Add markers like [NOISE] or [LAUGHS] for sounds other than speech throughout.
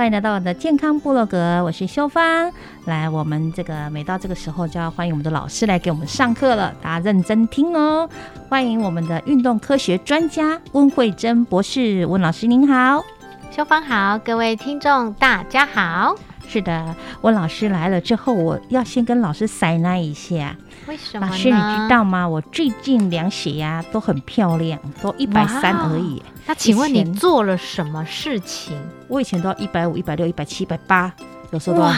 欢迎来到我的健康部落格，我是修芳。来，我们这个每到这个时候就要欢迎我们的老师来给我们上课了，大家认真听哦。欢迎我们的运动科学专家温慧珍博士，温老师您好。修芳好，各位听众大家好。是的，温老师来了之后，我要先跟老师塞纳一下。为什么呢？老师，你知道吗？我最近量血压都很漂亮，都一百三而已。那请问你做了什么事情？我以前都要一百五、一百六、一百七、一百八，有时候都要，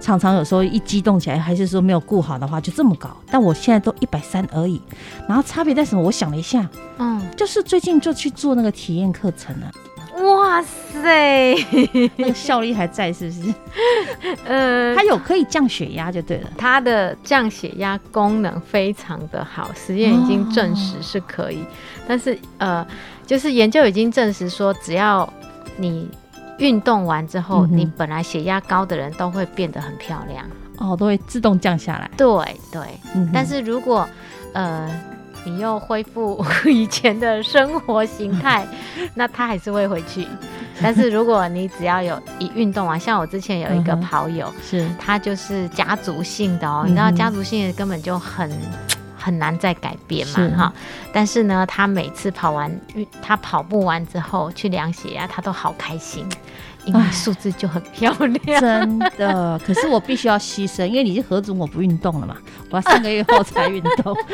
常常有时候一激动起来，还是说没有顾好的话，就这么高。但我现在都一百三而已，然后差别在什么？我想了一下，嗯，就是最近就去做那个体验课程了，哇塞，那个效力还在，是不是？[LAUGHS] 呃，它有可以降血压就对了。它的降血压功能非常的好，实验已经证实是可以。但是呃，就是研究已经证实说，只要你运动完之后，嗯你本来血压高的人都会变得很漂亮。哦，都会自动降下来。对对，嗯但是如果呃你又恢复以前的生活形态，[LAUGHS] 那它还是会回去。但是如果你只要有一运动完，像我之前有一个跑友，是他就是家族性的哦，嗯你知道家族性的根本就很。很难再改变嘛，哈，但是呢，他每次跑完运，他跑步完之后去量血压，他都好开心，因为唉数字就很漂亮。真的，[LAUGHS] 可是我必须要牺牲，因为你是何总我不运动了嘛，我要三个月后才运动。[LAUGHS]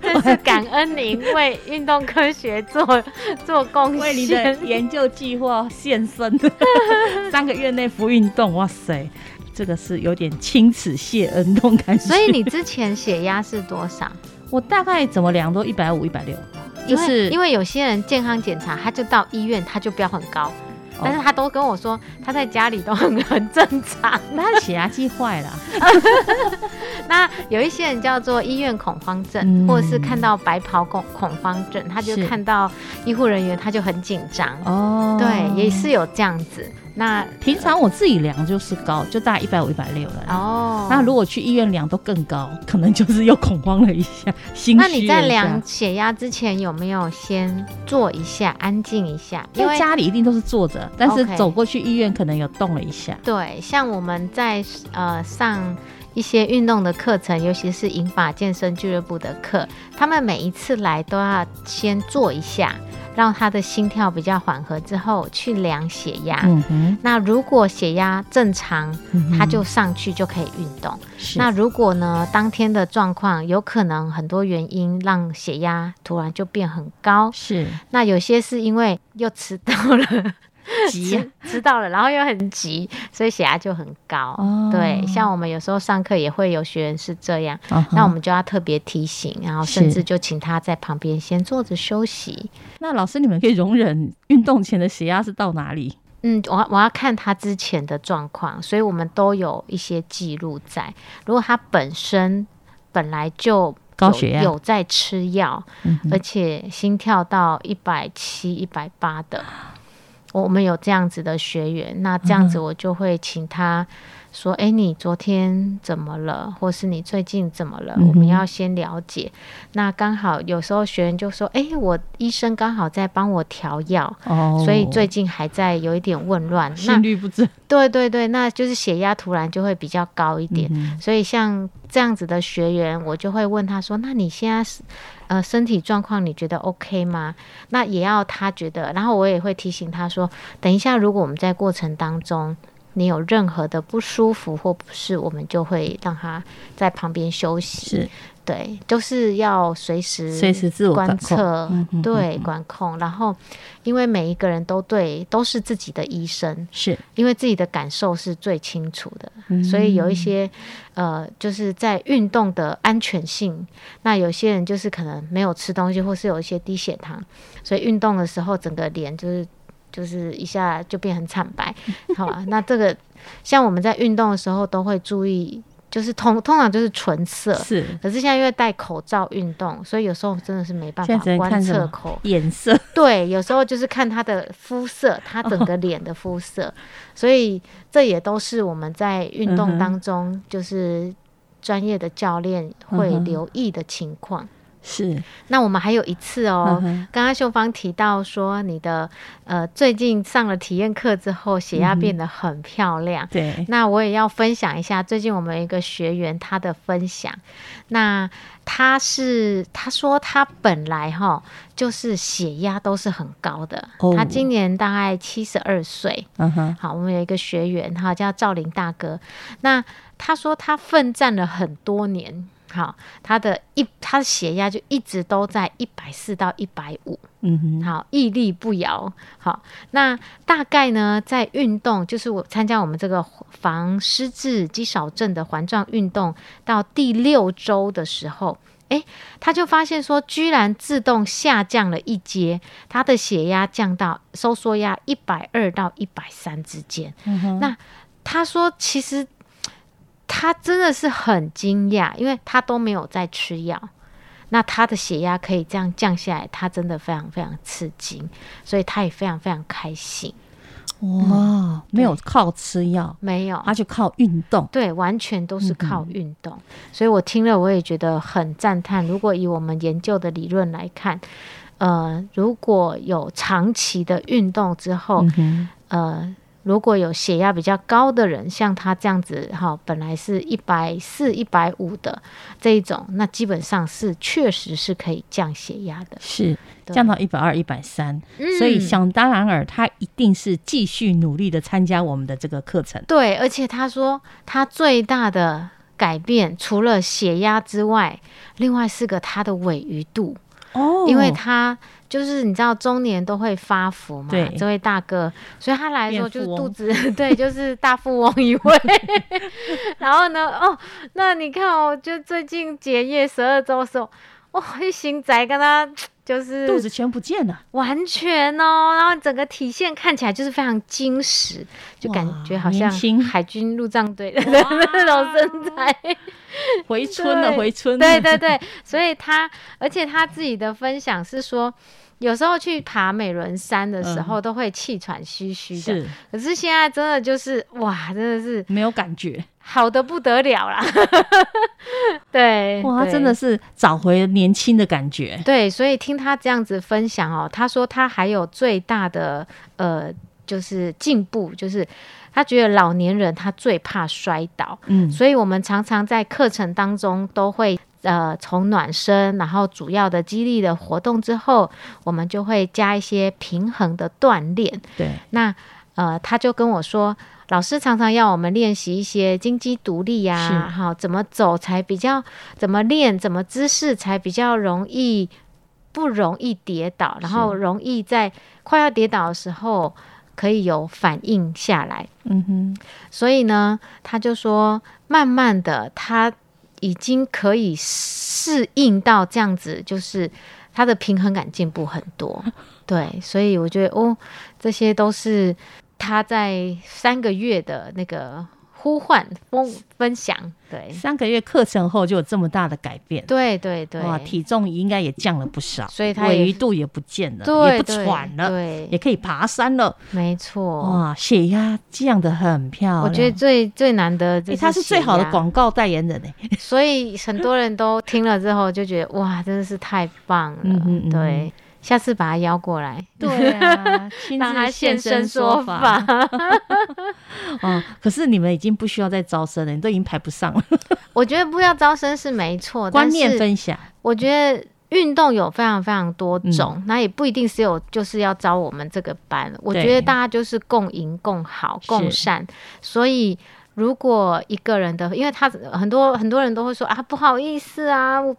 真是感恩您为运动科学做做贡献为你的。研究计划献身，三个月内不运动，哇塞，这个是有点钦此谢恩那种感觉。所以你之前血压是多少？我大概怎么量都一百五、一百六，因为就是因为有些人健康检查，他就到医院，他就标很高，哦但是他都跟我说他在家里都很很正常。他的血压计坏了，[LAUGHS] 那有一些人叫做医院恐慌症，嗯或者是看到白袍恐恐慌症，他就看到医护人员他就很紧张。哦，对，也是有这样子。那平常我自己量就是高，就大概一百五、一百六了。哦，那如果去医院量都更高，可能就是又恐慌了一下，心虚那你在量血压之前有没有先坐一下，安静一下？因为家里一定都是坐着，但是走过去医院可能有动了一下。对，像我们在呃上一些运动的课程，尤其是银法健身俱乐部的课，他们每一次来都要先做一下，让他的心跳比较缓和之后去量血压。那如果血压正常，他就上去就可以运动。是。那如果呢，当天的状况有可能很多原因让血压突然就变很高，是。那有些是因为又迟到了，[LAUGHS] 急啊迟迟到了，然后又很急，所以血压就很高。哦对，像我们有时候上课也会有学员是这样，那我们就要特别提醒，然后甚至就请他在旁边先坐着休息。那老师，你们可以容忍运动前的血压是到哪里？嗯，我要我要看他之前的状况，所以我们都有一些记录在。如果他本身本来就高血压有在吃药，嗯而且心跳到一百七、一百八的，我们有这样子的学员，那这样子嗯我就会请他说：“哎，你昨天怎么了？或是你最近怎么了？”嗯我们要先了解。那刚好有时候学员就说：“哎，我医生刚好在帮我调药，哦，所以最近还在有一点紊乱。”那心律不正对对对，那就是血压突然就会比较高一点。嗯所以像这样子的学员，我就会问他说：“那你现在是呃身体状况你觉得 OK 吗？”那也要他觉得，然后我也会提醒他说：“等一下，如果我们在过程当中你有任何的不舒服或不适，我们就会让他在旁边休息。”是。对，就是要随时随时自我观测，对管控。然后，因为每一个人都对都是自己的医生，是，因为自己的感受是最清楚的，嗯。所以有一些呃，就是在运动的安全性，那有些人就是可能没有吃东西，或是有一些低血糖，所以运动的时候整个脸就是就是一下就变很惨白，[LAUGHS] 好吧？那这个像我们在运动的时候都会注意，就是通通常就是纯色。是。可是现在因为戴口罩运动，所以有时候真的是没办法观测口。颜色，对，有时候就是看他的肤色，他整个脸的肤色，所以这也都是我们在运动当中，就是专业的教练会留意的情况。是那我们还有一次哦，刚刚秀芳提到说你的呃最近上了体验课之后，血压变得很漂亮。对，那我也要分享一下，最近我们一个学员他的分享。那他是他说他本来哈就是血压都是很高的，哦他今年大概七十二岁。嗯哼，好，我们有一个学员哈叫赵林大哥，那他说他奋战了很多年。好，他的一他的血压就一直都在一百四到一百五，嗯哼，好，屹立不摇。好，那大概呢，在运动，就是我参加我们这个防失智肌少症的环状运动到第六周的时候，诶，他就发现说，居然自动下降了一阶，他的血压降到收缩压一百二到一百三之间。嗯哼那他说，其实他真的是很惊讶，因为他都没有在吃药。那他的血压可以这样降下来，他真的非常非常吃惊，所以他也非常非常开心。哇，没有靠吃药，没有，他就靠运动，对，完全都是靠嗯运动，所以我听了我也觉得很赞叹。如果以我们研究的理论来看，呃，如果有长期的运动之后，嗯，呃，如果有血压比较高的人，像他这样子哈，本来是一百四、一百五的这一种，那基本上是确实是可以降血压的。是降到一百二、一百三，所以嗯想当然尔，他一定是继续努力的参加我们的这个课程。对，而且他说他最大的改变，除了血压之外，另外是个他的尾鱼度，哦因为他就是你知道中年都会发福嘛对，这位大哥，所以他来的时候就是肚子 [LAUGHS] 对，就是大富翁一位。[LAUGHS] 然后呢，哦，那你看哦，就最近结业十二周的时候，哇、一行宅跟他 [TSK] 就是肚子全不见了，完全哦，然后整个体现看起来就是非常精实，就感觉好像海军陆战队的那种身材。[LAUGHS] 回春了，回春了。对对对，所以他，而且他自己的分享是说，有时候去爬美仑山的时候都会气喘吁吁的，是可是现在真的就是哇，真的是没有感觉，好的不得了啦。[LAUGHS] 对，哇，他真的是找回年轻的感觉。对，所以听他这样子分享哦，他说他还有最大的呃，就是进步，就是他觉得老年人他最怕摔倒，嗯，所以我们常常在课程当中都会。呃，从暖身，然后主要的激励的活动之后，我们就会加一些平衡的锻炼。对，那呃，他就跟我说，老师常常要我们练习一些金鸡独立呀、是哈，怎么走才比较，怎么练，怎么姿势才比较容易不容易跌倒，然后容易在快要跌倒的时候可以有反应下来。嗯哼，所以呢，他就说，慢慢的，他已经可以适应到这样子，就是他的平衡感进步很多。[LAUGHS] 对，所以我觉得哦，这些都是他在三个月的那个呼唤、分分享，对，三个月课程后就有这么大的改变，对对对，哇，体重应该也降了不少，所以他尾鱼度也不见了，对也不喘了，对，也可以爬山了，没错，哇，血压降得很漂亮，我觉得最最难得，他是最好的广告代言人哎，所以很多人都听了之后就觉得哇，真的是太棒了，嗯嗯对。下次把他邀过来，对啊，[LAUGHS] 让他现身说法。[LAUGHS] 哦，可是你们已经不需要再招生了，你都已经排不上了。[LAUGHS] 我觉得不要招生是没错，观念分享。我觉得运动有非常非常多种，那也不一定是有就是要招我们这个班。我觉得大家就是共赢、共好、共善。所以如果一个人的，因为他很多很多人都会说啊，不好意思啊。我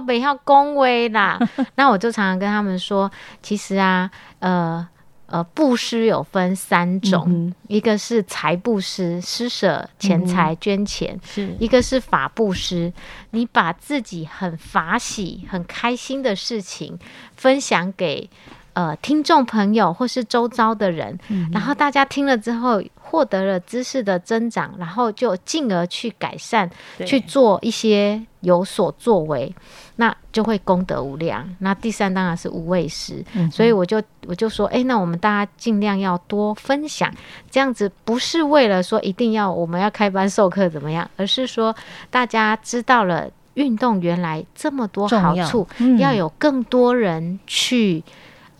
不要恭维啦，[LAUGHS] 那我就常常跟他们说，其实啊，呃呃，布施有分三种，一个是财布施，施舍钱财捐钱；是一个是。法布施，你把自己很法喜、很开心的事情分享给呃听众朋友或是周遭的人，然后大家听了之后。获得了知识的增长，然后就进而去改善，去做一些有所作为，那就会功德无量。那第三当然是无畏师，所以我就我就说，哎，那我们大家尽量要多分享，这样子不是为了说一定要我们要开班授课怎么样，而是说大家知道了运动原来这么多好处，要有更多人去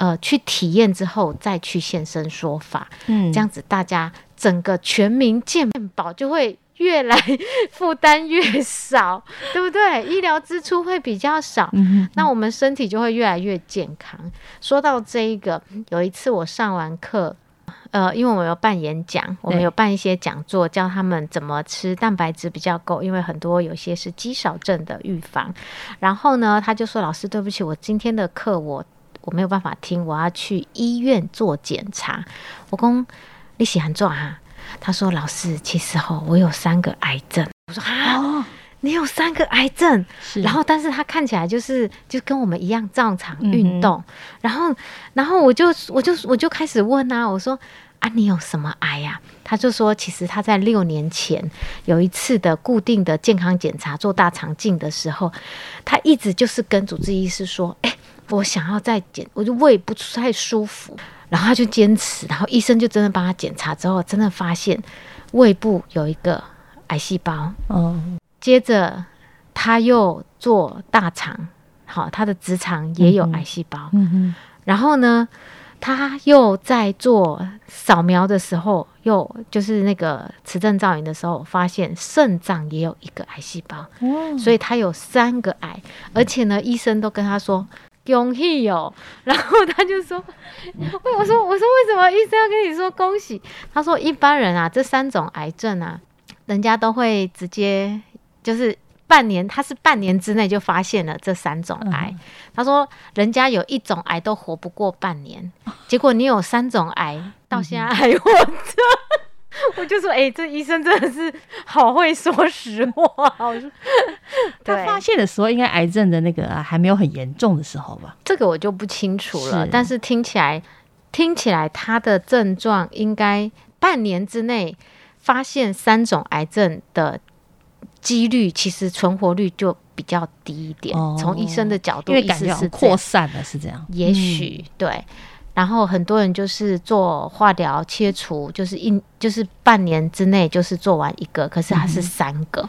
呃去体验之后再去现身说法，嗯，这样子大家。整个全民健保就会越来 [LAUGHS] 负担越少，对不对？医疗支出会比较少，那我们身体就会越来越健康。说到这一个，有一次我上完课，呃，因为我们有办演讲，我们有办一些讲座，教他们怎么吃蛋白质比较够，因为很多有些是肌少症的预防。然后呢，他就说：“老师，对不起，我今天的课我我没有办法听，我要去医院做检查。”我公。你喜欢做啊？他说：“老师，其实哦，我有三个癌症。”我说：“啊，你有三个癌症？然后，但是他看起来就是就跟我们一样照常运动。然后，然后我就我就我就开始问啊，我说：啊，你有什么癌呀？他就说：其实他在六年前有一次的固定的健康检查，做大肠镜的时候，他一直就是跟主治医师说：，哎，我想要再减，我就胃不太舒服。”然后他就坚持，然后医生就真的帮他检查之后，真的发现胃部有一个癌细胞。哦，接着他又做大肠，好，他的直肠也有癌细胞。嗯嗯。然后呢，他又在做扫描的时候，又就是那个磁振造影的时候，发现肾脏也有一个癌细胞。哦。所以他有三个癌，而且呢，医生都跟他说。恭喜哦！然后他就说：“我说我说为什么医生要跟你说恭喜？”他说：“一般人啊，这三种癌症啊，人家都会直接就是半年，他是半年之内就发现了这三种癌。他说，人家有一种癌都活不过半年，结果你有三种癌，到现在还活着。” [LAUGHS] 我就说，哎，这医生真的是好会说实话。[LAUGHS] 我说，[LAUGHS] 他发现的时候，应该癌症的那个还没有很严重的时候吧？这个我就不清楚了。但是听起来，听起来他的症状应该半年之内发现三种癌症的几率，其实存活率就比较低一点。从医生的角度，因为感觉是扩散了，是这样。也许对。然后很多人就是做化疗切除，就是一就是半年之内就是做完一个，可是他是三个，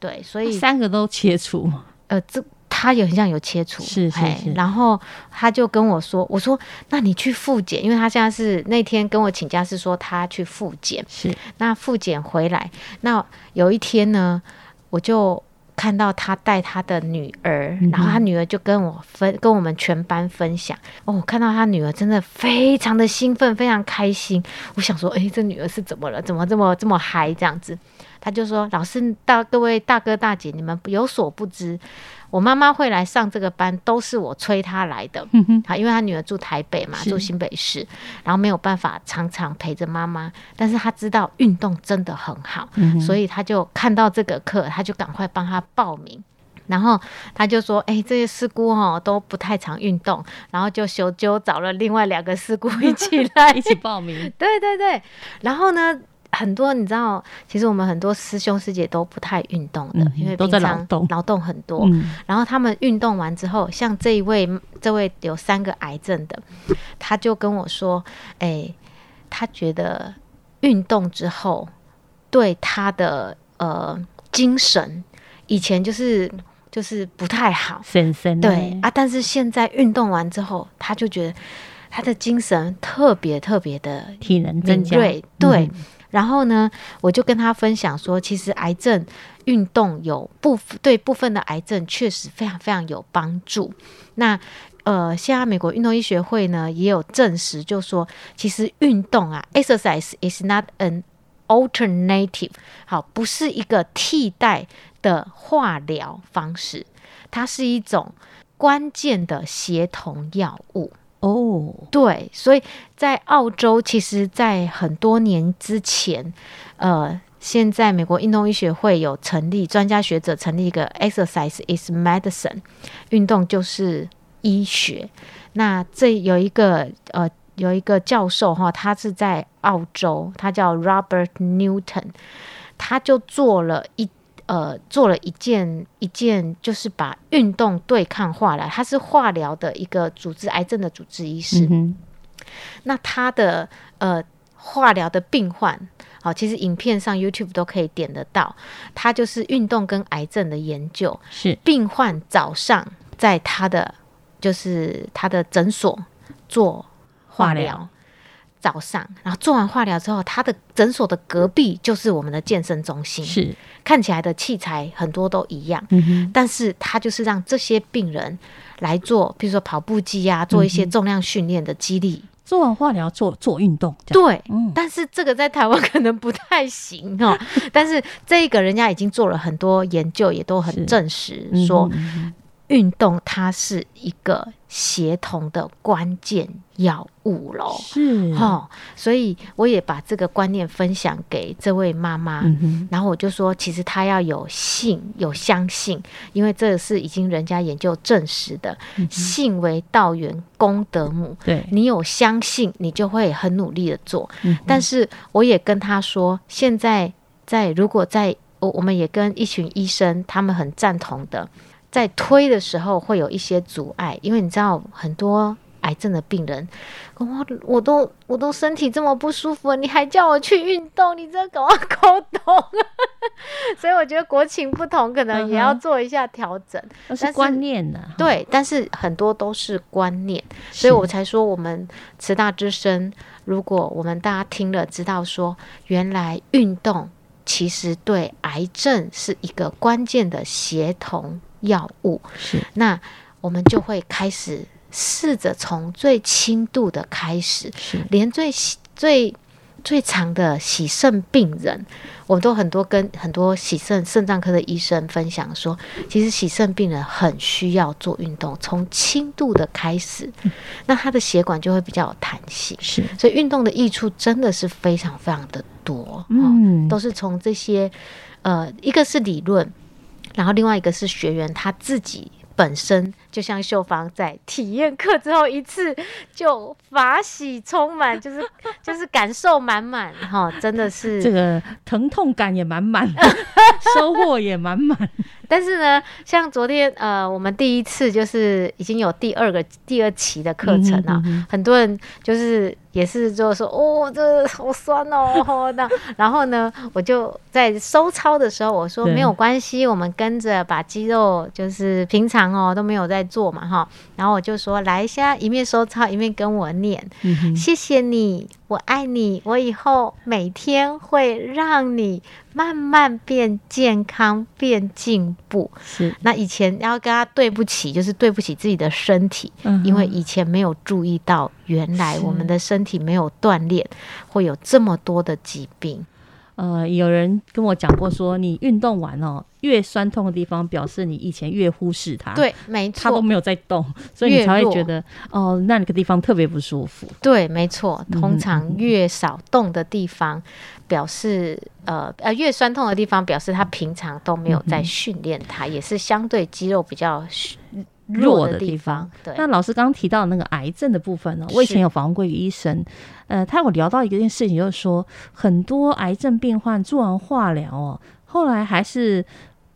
对，所以三个都切除。呃，这他也很像有切除，是是是。然后他就跟我说：“我说，那你去复检，因为他现在是那天跟我请假是说他去复检，是那复检回来，那有一天呢，我就。”看到他带他的女儿，然后他女儿就跟我分，跟我们全班分享。哦，我看到他女儿真的非常的兴奋，非常开心。我想说，哎，这女儿是怎么了？怎么这么这么嗨？这样子，他就说：“老师，大各位大哥大姐，你们有所不知。”我妈妈会来上这个班，都是我催她来的。好，因为她女儿住台北嘛，住新北市，然后没有办法常常陪着妈妈。但是她知道运动真的很好，所以她就看到这个课，她就赶快帮她报名。然后他就说：“哎，这些师姑哦都不太常运动，然后就修就找了另外两个师姑一起来 [LAUGHS] 一起报名。[LAUGHS] ”对对对，然后呢？很多你知道，其实我们很多师兄师姐都不太运动的，嗯因为都在劳动。劳动很多。嗯，然后他们运动完之后，像这一位，这位有三个癌症的，他就跟我说，哎、他觉得运动之后对他的呃精神，以前就是就是不太好，对啊，但是现在运动完之后，他就觉得他的精神特别特别的体能增加，对。嗯然后呢，我就跟他分享说，其实癌症运动有部对部分的癌症确实非常非常有帮助。那呃，现在美国运动医学会呢也有证实，就说其实运动啊，exercise is not an alternative，好，不是一个替代的化疗方式，它是一种关键的协同药物。哦，对，所以在澳洲，其实，在很多年之前，呃，现在美国运动医学会有成立专家学者成立一个 “exercise is medicine”，运动就是医学。那这有一个呃，有一个教授哈，他是在澳洲，他叫 Robert Newton，他就做了一。呃，做了一件一件，就是把运动对抗化疗。他是化疗的一个主治癌症的主治医师。嗯，那他的呃化疗的病患，好、其实影片上 YouTube 都可以点得到。他就是运动跟癌症的研究。是病患早上在他的就是他的诊所做化疗。早上，然后做完化疗之后，他的诊所的隔壁就是我们的健身中心，是，看起来的器材很多都一样，嗯哼，但是他就是让这些病人来做，比如说跑步机啊，做一些重量训练的激励。做完化疗做做运动，对，嗯，但是这个在台湾可能不太行哦。[LAUGHS] 但是这个人家已经做了很多研究，也都很证实说，运动它是一个协同的关键药物喽。是，哦，所以我也把这个观念分享给这位妈妈。嗯，然后我就说，其实她要有信，有相信，因为这是已经人家研究证实的，嗯信为道源，功德母。对，你有相信，你就会很努力的做。嗯但是我也跟她说，现在在如果在我我们也跟一群医生，他们很赞同的，在推的时候会有一些阻碍，因为你知道很多。癌症的病人，我我都我都身体这么不舒服了，你还叫我去运动，你这搞我沟通，[LAUGHS] 所以我觉得国情不同，可能也要做一下调整。[LAUGHS] 但是观念啊，对，但是很多都是观念，所以我才说我们慈大之声，如果我们大家听了知道说，原来运动其实对癌症是一个关键的协同药物，是。那我们就会开始试着从最轻度的开始，是，连最最最长的洗肾病人，我都很多跟很多洗肾肾脏科的医生分享说，其实洗肾病人很需要做运动，从轻度的开始，那他的血管就会比较有弹性，是，所以运动的益处真的是非常非常的多，嗯嗯，都是从这些呃，一个是理论，然后另外一个是学员他自己。本身就像秀芳在体验课之后一次就法喜充满，[LAUGHS] 就是就是感受满满哈，真的是。这个疼痛感也满满，[LAUGHS] 收获也满满，但是呢，像昨天呃，我们第一次就是已经有第二个第二期的课程了，嗯哼嗯哼很多人就是也是就说哦，这好酸哦，那 [LAUGHS] 然后呢，我就在收操的时候我说没有关系，我们跟着把肌肉就是平常哦都没有在做嘛哈，然后我就说来，现在一面收操一面跟我念，嗯，谢谢你，我爱你，我以后每天会让你慢慢变健康、变进步。是，那以前要跟他对不起，就是对不起自己的身体，嗯因为以前没有注意到，原来我们的身体没有锻炼，会有这么多的疾病。呃，有人跟我讲过说，你运动完哦，越酸痛的地方，表示你以前越忽视它，，对，没错，它都没有在动，所以你才会觉得哦，那个地方特别不舒服。对，没错。嗯通常越少动的地方，表示呃呃越酸痛的地方，表示他平常都没有在嗯训练它，也是相对肌肉比较弱的的地地方。对，那老师刚刚提到那个癌症的部分呢，我以前有访问过一个医生，呃，他有聊到一件事情，就是说很多癌症病患做完化疗哦，后来还是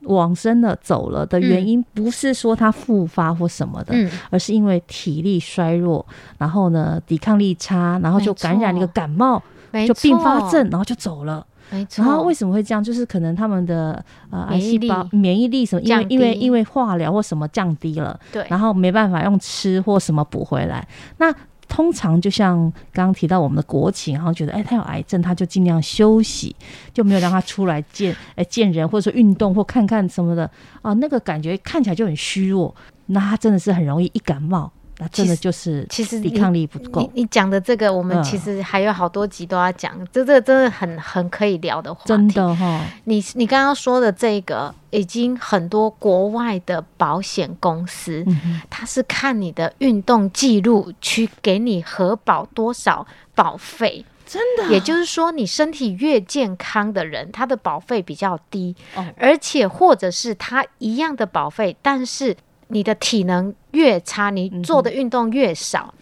往生了走了的原因，不是说他复发或什么的，嗯，而是因为体力衰弱，然后呢抵抗力差，然后就感染了一个感冒，就并发，症，然后就走了。没错。然后为什么会这样？就是可能他们的呃癌细胞力免疫力什么，因为因为因为化疗或什么降低了，对，然后没办法用吃或什么补回来。那通常就像刚刚提到我们的国情，然后觉得哎他有癌症，他就尽量休息，就没有让他出来见哎见人，或者说运动或看看什么的啊，那个感觉看起来就很虚弱。那他真的是很容易一感冒，那真的就是其实抵抗力不够你。你讲的这个，我们嗯其实还有好多集都要讲，这这真的很很可以聊的话题。真的哈、你你刚刚说的这个，已经很多国外的保险公司，嗯，它是看你的运动记录去给你核保多少保费。真的，也就是说，你身体越健康的人，他的保费比较低，哦而且或者是他一样的保费，但是你的体能越差，你做的运动越少，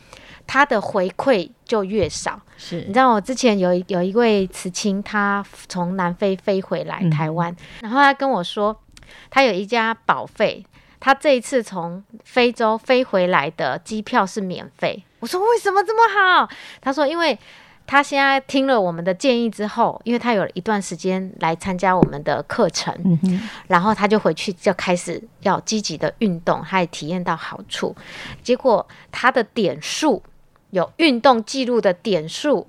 他的回馈就越少。是你知道我之前有一有一位慈青，他从南非飞回来嗯台湾，然后他跟我说，他有一家保费，他这一次从非洲飞回来的机票是免费。我说为什么这么好？他说因为。他现在听了我们的建议之后，因为他有一段时间来参加我们的课程，嗯，然后他就回去就开始要积极的运动，他也体验到好处。结果他的点数有运动记录的点数，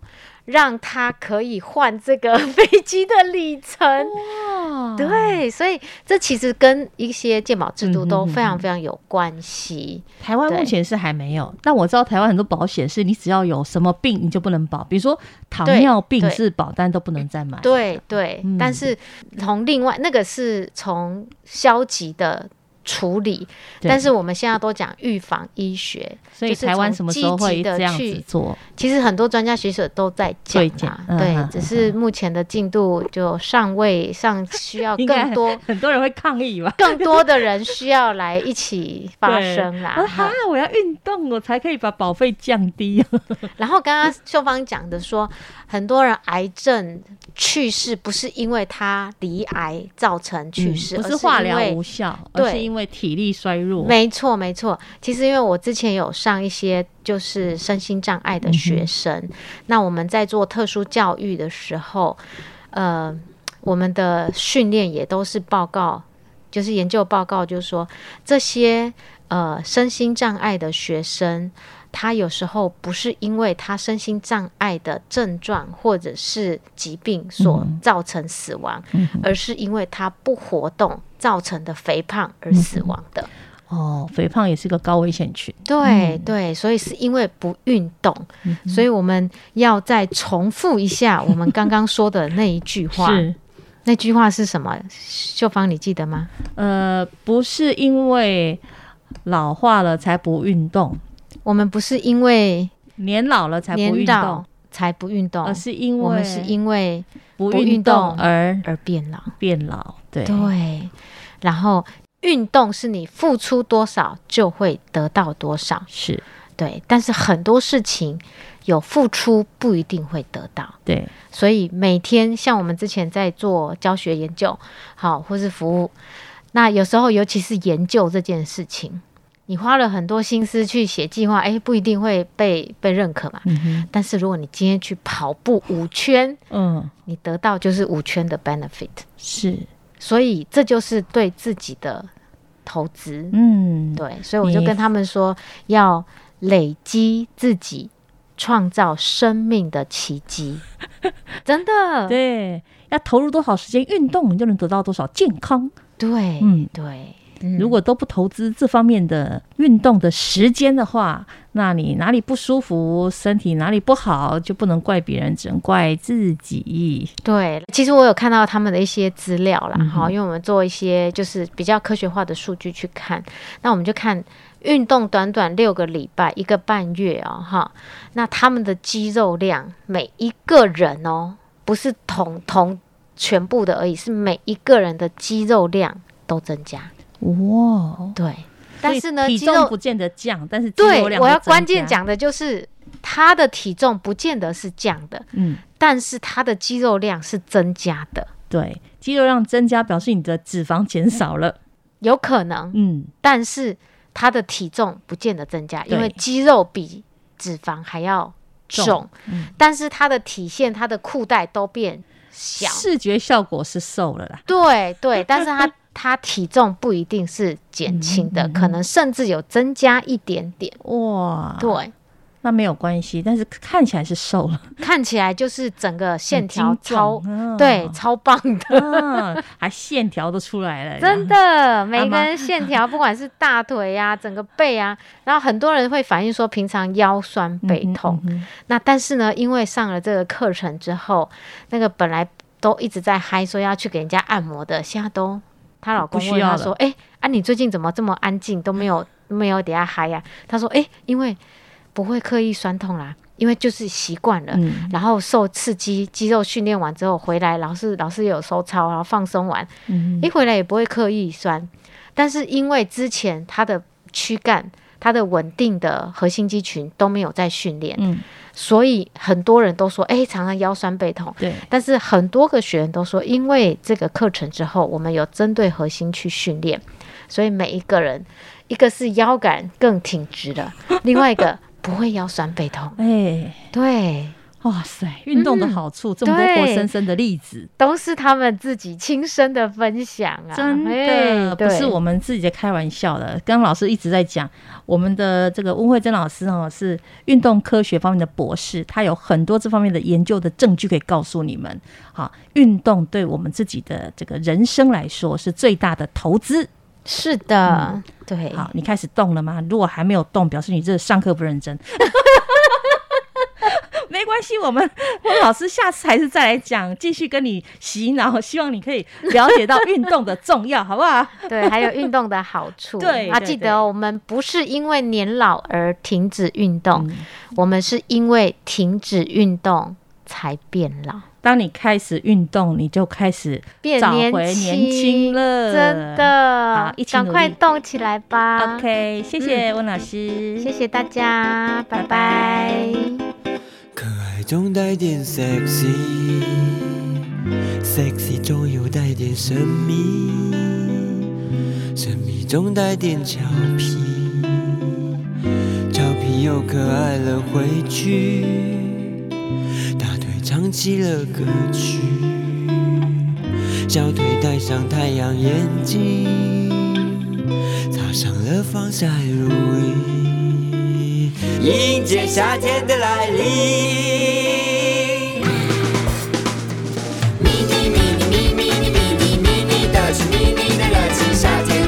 让他可以换这个 [LAUGHS] 飞机的里程。哇，对，所以这其实跟一些健保制度都非常非常有关系。台湾目前是还没有，但我知道台湾很多保险是你只要有什么病你就不能保，比如说糖尿病是保单都不能再买。对对，嗯但是从另外那个是从消极的处理，但是我们现在都讲预防医学，所以是台湾什么时候会这样子去做？其实很多专家学者都在讲对只是目前的进度就尚未上，需要更多 [LAUGHS] 很多人会抗议吧？更多的人需要来一起发声啦 [LAUGHS] 我要运动，我才可以把保费降低。[LAUGHS] 然后刚刚秀芳讲的说，很多人癌症去世不是因为他离癌造成去世，嗯不而是化疗无效，而对是因为体力衰弱。没错，没错。其实因为我之前有上一些就是身心障碍的学生，那我们在做特殊教育的时候，呃，我们的训练也都是报告，就是研究报告，就是说这些呃身心障碍的学生。他有时候不是因为他身心障碍的症状或者是疾病所嗯造成死亡，嗯而是因为他不活动造成的肥胖而死亡的。哦，肥胖也是个高危险群。对、对，所以是因为不运动，嗯所以我们要再重复一下 [LAUGHS] 我们刚刚说的那一句话。是，那句话是什么？秀芳，你记得吗？呃，不是因为老化了才不运动，我们不是因为年老了才不运动，才不运动，而是因为我们是因为不运动而而变老。变老。对，对，然后运动是你付出多少就会得到多少。是，对，但是很多事情有付出不一定会得到。对，所以每天像我们之前在做教学研究，好或是服务，那有时候尤其是研究这件事情，你花了很多心思去写计划，诶，不一定会被被认可嘛。但是如果你今天去跑步五圈，嗯，你得到就是五圈的 benefit，是，所以这就是对自己的投资。嗯，对，所以我就跟他们说，要累积自己创造生命的奇迹，[LAUGHS] 真的，对，要投入多少时间运动，你就能得到多少健康。对，嗯对。嗯如果都不投资这方面的运动的时间的话，那你哪里不舒服，身体哪里不好，就不能怪别人，只能怪自己。对，其实我有看到他们的一些资料啦，嗯哈、因为我们做一些就是比较科学化的数据去看，那我们就看运动短短六个礼拜，一个半月哦，哈，那他们的肌肉量，每一个人哦，不是同同全部的而已，是每一个人的肌肉量都增加。哇，对，但是呢，体肌肉重不见得降，但是对我要关键，讲的就是他的体重不见得是降的，嗯，但是他的肌肉量是增加的，对，肌肉量增加表示你的脂肪减少了，有可能，嗯，但是他的体重不见得增加，因为肌肉比脂肪还要重，重嗯。但是他的体现、他的裤带都变小，视觉效果是瘦了啦，对对，但是它它体重不一定是减轻的，嗯嗯嗯可能甚至有增加一点点，哇，，对。那没有关系，但是看起来是瘦了，看起来就是整个线条超对，超棒的，嗯，还线条都出来了，真的，每个人线条，不管是大腿呀、整个背啊，然后很多人会反映说平常腰酸背痛，那但是呢，因为上了这个课程之后，那个本来都一直在嗨说要去给人家按摩的，现在都她老公问她说：“哎、啊，你最近怎么这么安静，都没有没有底下嗨呀、她说：“哎、因为不会刻意酸痛啦，因为就是习惯了。嗯。然后受刺激，肌肉训练完之后回来，老师老师也有收操，然后放松完，嗯。一回来也不会刻意酸，但是因为之前她的躯干、他的稳定的核心肌群都没有在训练，嗯，所以很多人都说，哎、常常腰酸背痛。对，但是很多个学员都说，因为这个课程之后，我们有针对核心去训练，所以每一个人，一个是腰杆更挺直了，[LAUGHS] 另外一个不会腰酸背痛。哎。对，哇塞，运动的好处，这么多活生生的例子，都是他们自己亲身的分享啊，真的哎不是我们自己在开玩笑的。刚刚老师一直在讲，我们的这个温慧珍老师哦，是运动科学方面的博士，他有很多这方面的研究的证据可以告诉你们。好，运动对我们自己的这个人生来说是最大的投资。是的，对，好，你开始动了吗？如果还没有动，表示你这上课不认真。[LAUGHS] 没关系，我们 [LAUGHS] 温老师下次还是再来讲，继续跟你洗脑，希望你可以了解到运动的重要，好不好？[LAUGHS] 对，还有运动的好处。啊，对啊记得哦我们不是因为年老而停止运动，嗯我们是因为停止运动才变老，当你开始运动，你就开始变找年轻回年轻了，真。好的一，起赶快动起来吧。OK，谢谢温老师，谢谢大家，拜拜中带点 sexy，sexy 中又带点神秘，神秘中带点俏皮，俏皮又可爱了回去，大腿唱起了歌曲，小腿戴上太阳眼镜，擦上了防晒乳液，迎接夏天的来临。迷你迷你迷迷你迷你迷你的是迷你的热情，夏天